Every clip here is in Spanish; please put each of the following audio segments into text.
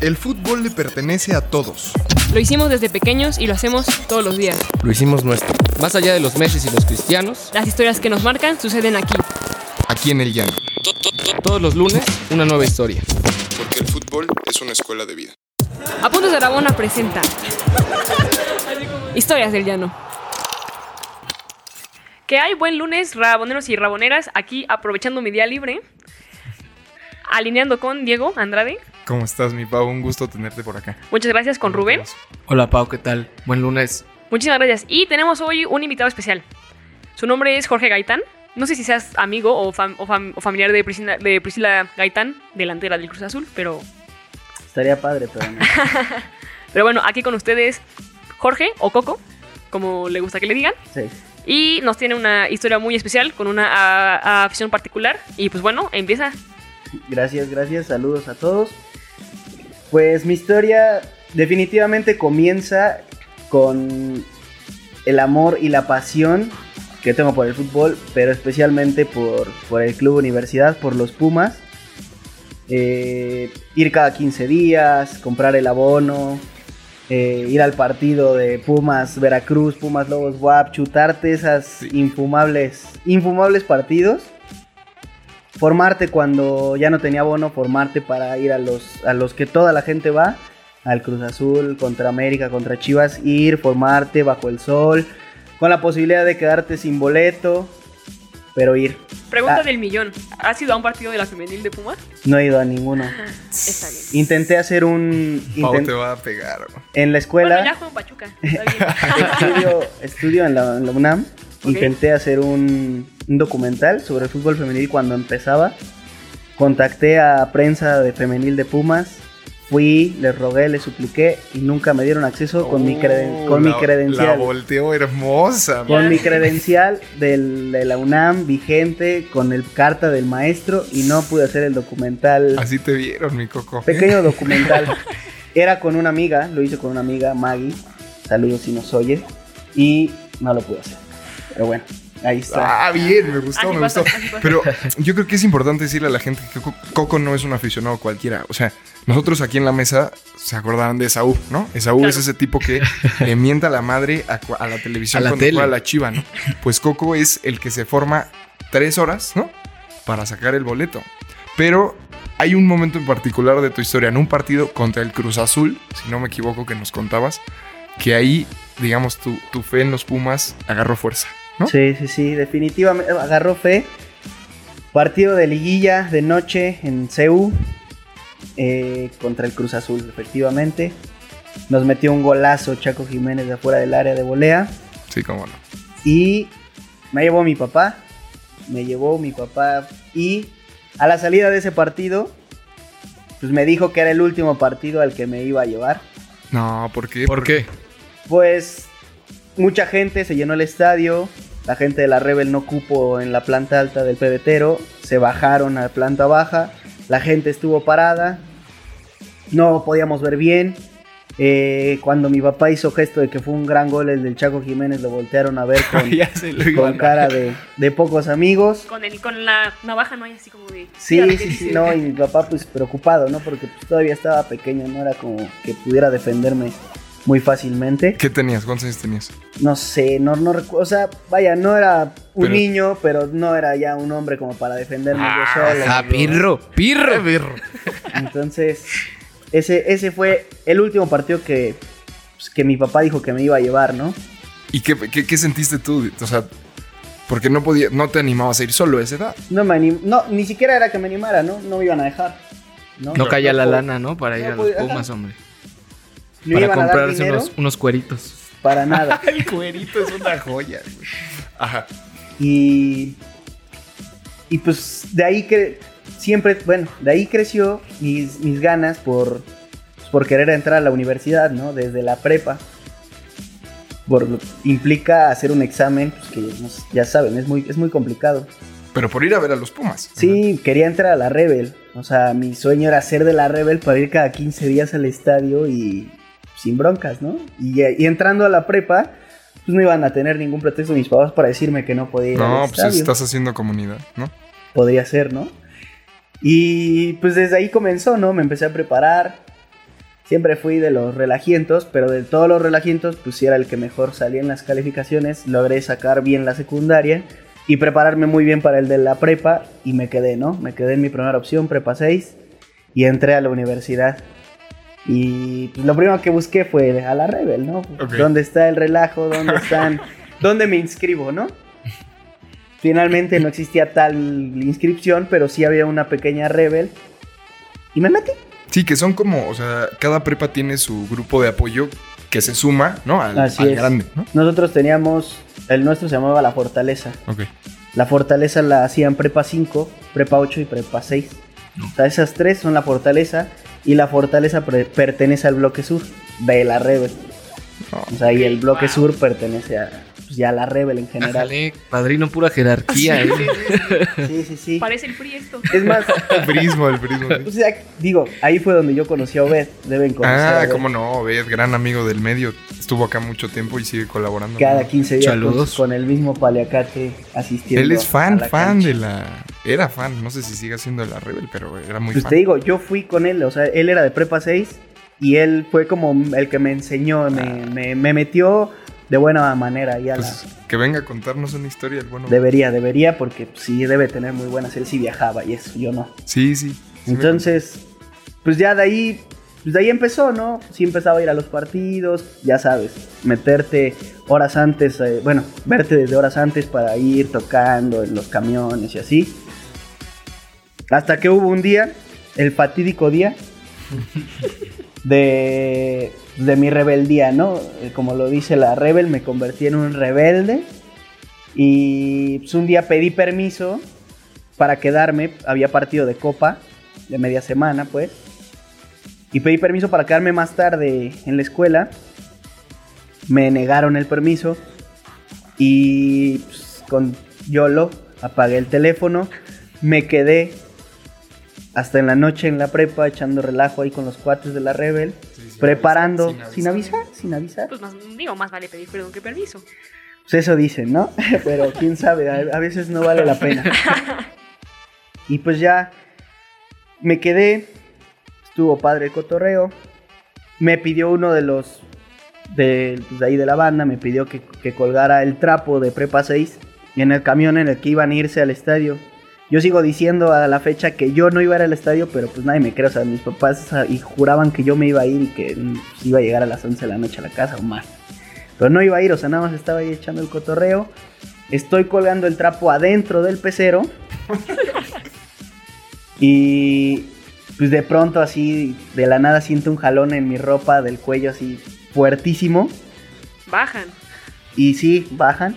El fútbol le pertenece a todos. Lo hicimos desde pequeños y lo hacemos todos los días. Lo hicimos nuestro. Más allá de los Messi y los cristianos, Las historias que nos marcan suceden aquí. Aquí en el llano. todos los lunes, una nueva historia. Porque el fútbol es una escuela de vida. Apuntes de Rabona presenta Historias del Llano. Que hay buen lunes, raboneros y raboneras, aquí aprovechando mi día libre, alineando con Diego Andrade. ¿Cómo estás, mi Pau? Un gusto tenerte por acá. Muchas gracias con Rubén. Hola Pau, ¿qué tal? Buen lunes. Muchísimas gracias. Y tenemos hoy un invitado especial. Su nombre es Jorge Gaitán. No sé si seas amigo o, fam- o fam- o familiar de Priscila, de Priscila Gaitán, delantera del Cruz Azul, pero, Estaría padre, pero no. pero bueno, aquí con ustedes Jorge o Coco, como le gusta que le digan. Sí. Y nos tiene una historia muy especial con una a- a afición particular. Y pues bueno, empieza. Gracias, gracias. Saludos a todos. Pues mi historia definitivamente comienza con el amor y la pasión que tengo por el fútbol, pero especialmente por, por el club universidad, por los Pumas. Eh, ir cada 15 días, comprar el abono, eh, ir al partido de Pumas Veracruz, Pumas Lobos WAP, chutarte esas infumables, infumables partidos. Formarte cuando ya no tenía abono, formarte para ir a los, a los que toda la gente va, al Cruz Azul, contra América, contra Chivas, ir, formarte bajo el sol, con la posibilidad de quedarte sin boleto, pero ir. Pregunta Ah. del millón. ¿Has ido a un partido de la femenil de Pumas? No he ido a ninguno. Está bien. Intenté hacer un... Pau te va a pegar. bro. en la escuela... Bueno, ya Pachuca. Está bien. estudio, estudio en, la, en la UNAM. Ok. Intenté hacer un, un documental sobre el fútbol femenil cuando empezaba. Contacté a prensa de femenil de Pumas. Fui, les rogué, les supliqué y nunca me dieron acceso con, mi, creden- Oh, con mi la- La credencial. volteo hermosa. Con mi credencial del- de la UNAM vigente, con el carta del maestro y no pude hacer el documental. Así te vieron, mi coco. Pequeño documental. Era con una amiga, lo hice con una amiga, Maggie. Saludos si nos oye. Y no lo pude hacer. Pero bueno, ahí está. Ah, bien, me gustó, Así me pasa, gustó. Pero yo creo que es importante decirle a la gente que Co- Coco no es un aficionado cualquiera. O sea, nosotros aquí en la mesa se acordarán de Esaú, ¿no? Esaú Claro. es ese tipo que le mienta a la madre a, la televisión A la cuando tele. juega la chiva, ¿no? Pues Coco es el que se forma tres horas, ¿no? Para sacar el boleto. Pero hay un momento en particular de tu historia, en un partido contra el Cruz Azul, si no me equivoco que nos contabas, que ahí, digamos, tu, tu fe en los Pumas agarró fuerza, ¿no? Sí, sí, sí, definitivamente agarró fe. Partido de liguilla de noche en CEU eh, contra el Cruz Azul, efectivamente. Nos metió un golazo Chaco Jiménez de afuera del área de volea. Sí, cómo no. Y me llevó mi papá. Me llevó mi papá. Y a la salida de ese partido, pues me dijo que era el último partido al que me iba a llevar. No, ¿por qué? ¿Por qué? Pues mucha gente se llenó el estadio. La gente de la Rebel no cupo en la planta alta del pebetero. Se bajaron a la planta baja. La gente estuvo parada. No podíamos ver bien. Eh, cuando mi papá hizo gesto de que fue un gran gol el del Chaco Jiménez, lo voltearon a ver con, cara de, de pocos amigos. Con, el, con la navaja no hay así como de... Sí, Mira, ¿qué sí, sí, dice? no, y mi papá pues preocupado, ¿no? Porque pues, todavía estaba pequeño, no era como que pudiera defenderme muy fácilmente. ¿Qué tenías? ¿Cuántos años tenías? No sé, no, no recuerdo, o sea, vaya, no era un Pero- niño, pero no era ya un hombre como para defenderme yo solo. Ah, pirro, pirro, pirro. Entonces, ese, ese fue el último partido que, pues, que mi papá dijo que me iba a llevar, ¿no? ¿Y qué, qué, qué sentiste tú? O sea, porque no podía, no te animabas a ir solo a esa edad. No me anim- no, ni siquiera era que me animara, ¿no? No me iban a dejar. No, No caía la lana, ¿no? Para ir a los. Pumas, hombre. Para iban a dar comprarse dinero unos, unos cueritos. para nada. El cuerito es una joya. güey. Ajá. Y, y pues de ahí que siempre, bueno, de ahí creció mis, mis ganas por, pues, por querer entrar a la universidad, ¿no? Desde la prepa. Por, implica hacer un examen, pues que sé, ya saben, es muy, es muy complicado. Pero por ir a ver a los Pumas. Sí, quería entrar a la Rebel. O sea, mi sueño era ser de la Rebel para ir cada 15 días al estadio y sin broncas, ¿no? Y, y entrando a la prepa, pues no iban a tener ningún pretexto mis papás para decirme que no podía ir No, al pues estadio. estás haciendo comunidad, ¿no? podría ser, ¿no? Y pues desde ahí comenzó, ¿no? Me empecé a preparar. Siempre fui de los relajientos, pero de todos los relajientos, pues sí era el que mejor salía en las calificaciones. Logré sacar bien la secundaria y prepararme muy bien para el de la prepa y me quedé, ¿no? Me quedé en mi primera opción, prepa 6, y entré a la universidad. Y pues, lo primero que busqué fue a la Rebel, ¿no? Ok. ¿Dónde está el relajo? ¿Dónde están? ¿Dónde me inscribo, no? Finalmente no existía tal inscripción, pero sí había una pequeña Rebel. Y me metí. Sí, que son como, o sea, cada prepa tiene su grupo de apoyo que se suma, ¿no? Al, Así al es. grande, ¿no? Nosotros teníamos, el nuestro se llamaba La Fortaleza. Ok. La Fortaleza la hacían Prepa 5, Prepa 8 y Prepa 6. O sea, esas tres son La Fortaleza y La Fortaleza pre- pertenece al bloque sur de la Rebel. No. O sea, y el bloque sur pertenece a, pues, ya a la Rebel en general. Ájale, padrino, pura jerarquía. ¿eh? Sí, sí, sí. Parece el PRI esto. Es más, El prismo, el prismo. sí. o sea, digo, ahí fue donde yo conocí a Obed. Deben conocer a Ah, Obed. cómo no, Obed, gran amigo del medio. Estuvo acá mucho tiempo y sigue colaborando. Cada ¿no? 15 días con, Saludos. con el mismo paliacate asistiendo. Él es a fan, la fan cancha. de la. Era fan, no sé si sigue siendo la Rebel, pero era muy Pues fan. te digo, yo fui con él, o sea, él era de prepa 6 y él fue como el que me enseñó, me, me- me metió de buena manera ahí a la... Pues, que venga a contarnos una historia el bueno. Debería, debería, porque sí debe tener muy buenas, él sí viajaba y eso, yo no. Sí, sí. Entonces, pues ya de ahí, pues de ahí empezó, ¿no? Sí empezaba a ir a los partidos, ya sabes, meterte horas antes, eh, bueno, verte desde horas antes para ir tocando en los camiones y así. Hasta que hubo un día, el fatídico día de, de mi rebeldía, ¿no? Eh, Como lo dice la rebel, me convertí en un rebelde. Y pues, un día pedí permiso para quedarme. Había partido de copa de media semana, pues. Y pedí permiso para quedarme más tarde en la escuela. Me negaron el permiso. Y pues, con YOLO apagué el teléfono. Me quedé hasta en la noche en la prepa echando relajo ahí con los cuates de la Rebel. Sí, sin preparando, avisar, sin avisar, sin avisar. Pues más, digo, más vale pedir perdón que permiso. Pues eso dicen, ¿no? Pero quién sabe, a, a veces no vale la pena. Y pues ya me quedé, estuvo padre el cotorreo. Me pidió uno de los de, pues, de ahí de la banda, me pidió que, que colgara el trapo de Prepa 6 en el camión en el que iban a irse al estadio. Yo sigo diciendo a la fecha que yo no iba a ir al estadio, pero pues nadie me cree. O sea, mis papás y juraban que yo me iba a ir y que iba a llegar a las 11 de la noche a la casa o más. Pero no iba a ir, o sea, nada más estaba ahí echando el cotorreo. Estoy colgando el trapo adentro del pecero. y pues de pronto así, de la nada siento un jalón en mi ropa del cuello así fuertísimo. Bajan. Y sí, bajan.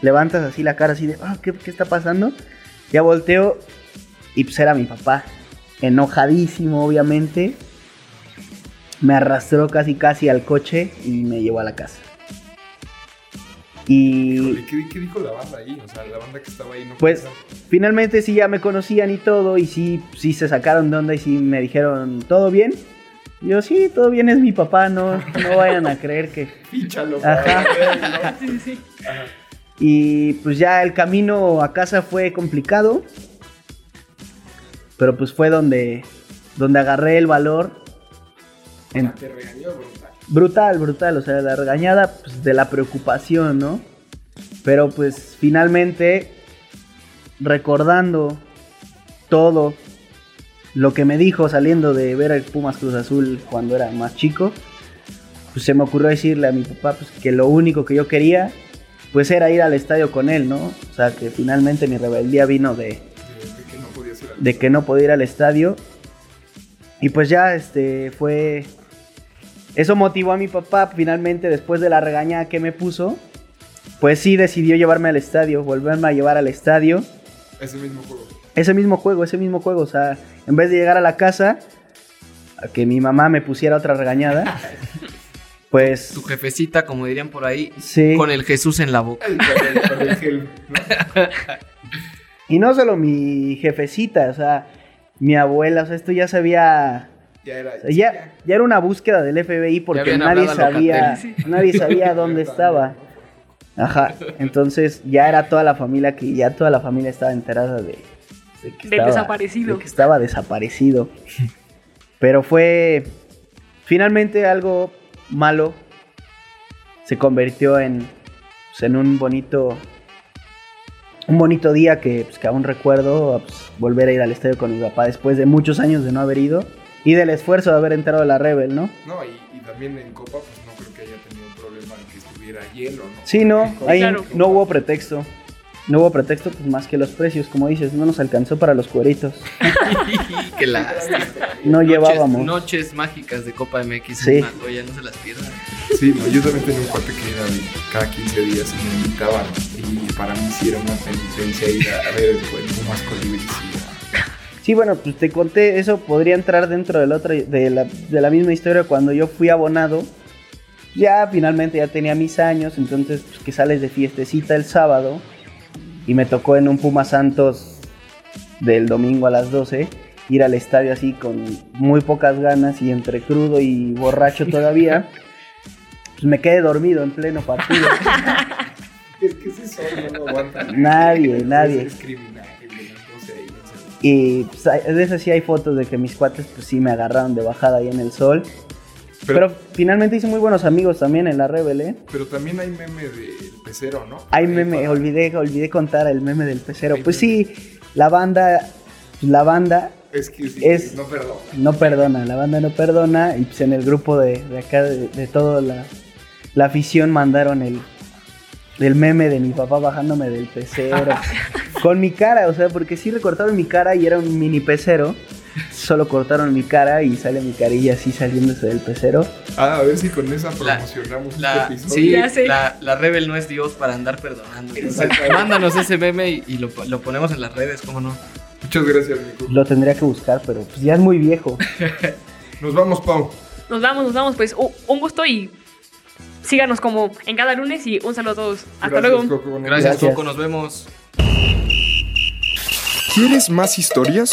Levantas así la cara así de, ah, ¿qué, qué está pasando? Ya volteo y pues era mi papá. Enojadísimo, obviamente. Me arrastró casi casi al coche y me llevó a la casa. Y ¿qué, qué dijo la banda ahí? O sea, la banda que estaba ahí no Pues pensaba. finalmente sí ya me conocían y todo, y sí, sí se sacaron de onda y sí me dijeron, ¿todo bien? Y yo, sí, todo bien, es mi papá, no, no vayan a creer que... Píchalo, Ajá. Sí, sí, sí. Y pues ya el camino a casa fue complicado, pero pues fue donde, donde agarré el valor. En- ¿no? Te regañó, brutal. brutal, brutal, o sea, la regañada pues, de la preocupación, ¿no? Pero pues finalmente, recordando todo lo que me dijo saliendo de ver el Pumas Cruz Azul cuando era más chico, pues se me ocurrió decirle a mi papá pues, que lo único que yo quería pues era ir al estadio con él, ¿no? O sea, que finalmente mi rebeldía vino de, que no podía de que no podía ir al estadio. Y pues ya, este, fue... Eso motivó a mi papá, finalmente, después de la regañada que me puso, pues sí decidió llevarme al estadio, volverme a llevar al estadio. ese mismo juego. Ese mismo juego, ese mismo juego, o sea, en vez de llegar a la casa, a que mi mamá me pusiera otra regañada, pues... Tu jefecita, como dirían por ahí, Sí. con el Jesús en la boca. Y no solo mi jefecita, o sea, mi abuela, o sea, esto ya se había... Ya era. O sea, Ya, ya era una búsqueda del FBI porque nadie sabía, nadie sabía dónde estaba. Ajá, entonces ya era toda la familia que ya toda la familia estaba enterada de, de que Del estaba- desaparecido. de que estaba desaparecido. Pero fue finalmente algo malo se convirtió en, pues, en un bonito un bonito día que, pues, que aún recuerdo pues, volver a ir al estadio con mi papá después de muchos años de no haber ido y del esfuerzo de haber entrado a la Rebel, ¿no? No, y, y también en Copa, pues no creo que haya tenido un problema en que estuviera hielo, ¿no? Sí, no, ahí Claro. no hubo pretexto. No hubo pretexto pues más que los precios, como dices, no nos alcanzó para los cueritos. Qué lástima. No Noches- llevábamos. Noches mágicas de Copa MX. Sí. Joya, no se las pierdan. Sí, no, yo también tenía un cuate que era cada 15 días y me invitaban. Y para mí sí era una penitencia ir a, a ver el, Pumas Colibris. Sí, bueno, pues te conté, eso podría entrar dentro del otro, de, la, de la misma historia cuando yo fui abonado. Ya finalmente ya tenía mis años, entonces pues, que sales de fiestecita el sábado y me tocó en un Puma Santos del domingo a las 12 ir al estadio así con muy pocas ganas y entre crudo y borracho todavía. Pues me quedé dormido en pleno partido. Es que ese sol no lo aguanta. Nadie, nadie. Es criminal, el de las 12 ahí, en serio. Y pues, de eso sí hay fotos de que mis cuates pues sí me agarraron de bajada ahí en el sol. Pero, Pero, finalmente hice muy buenos amigos también en la Rebel, ¿eh? pero también hay meme del pecero, ¿no? Hay meme, para- olvidé, olvidé contar el meme del pecero. Hay Pues meme. sí, la banda, la banda Es que sí, Es- no perdón. no perdona, la banda no perdona. Y pues en el grupo de, de acá, de, de toda la, la afición, mandaron el, el meme de mi papá bajándome del pecero. con mi cara, o sea, porque sí recortaron mi cara y era un mini pecero. Solo cortaron mi cara y sale mi carilla así saliéndose del pecero. Ah, a ver si con esa La- promocionamos La, este episodio. sí, Ya sé. la, la Rebel no es Dios para andar perdonando. Mándanos ese meme y, y lo, lo ponemos en las redes, ¿cómo no? Muchas gracias, Nico. Lo tendría que buscar, pero pues ya es muy viejo. Nos vamos, Pau. Nos vamos, nos vamos. Pues un gusto y síganos como en cada lunes y un saludo a todos. Hasta Gracias, luego. Coco. Gracias, Gracias. Coco, nos vemos. ¿Quieres más historias?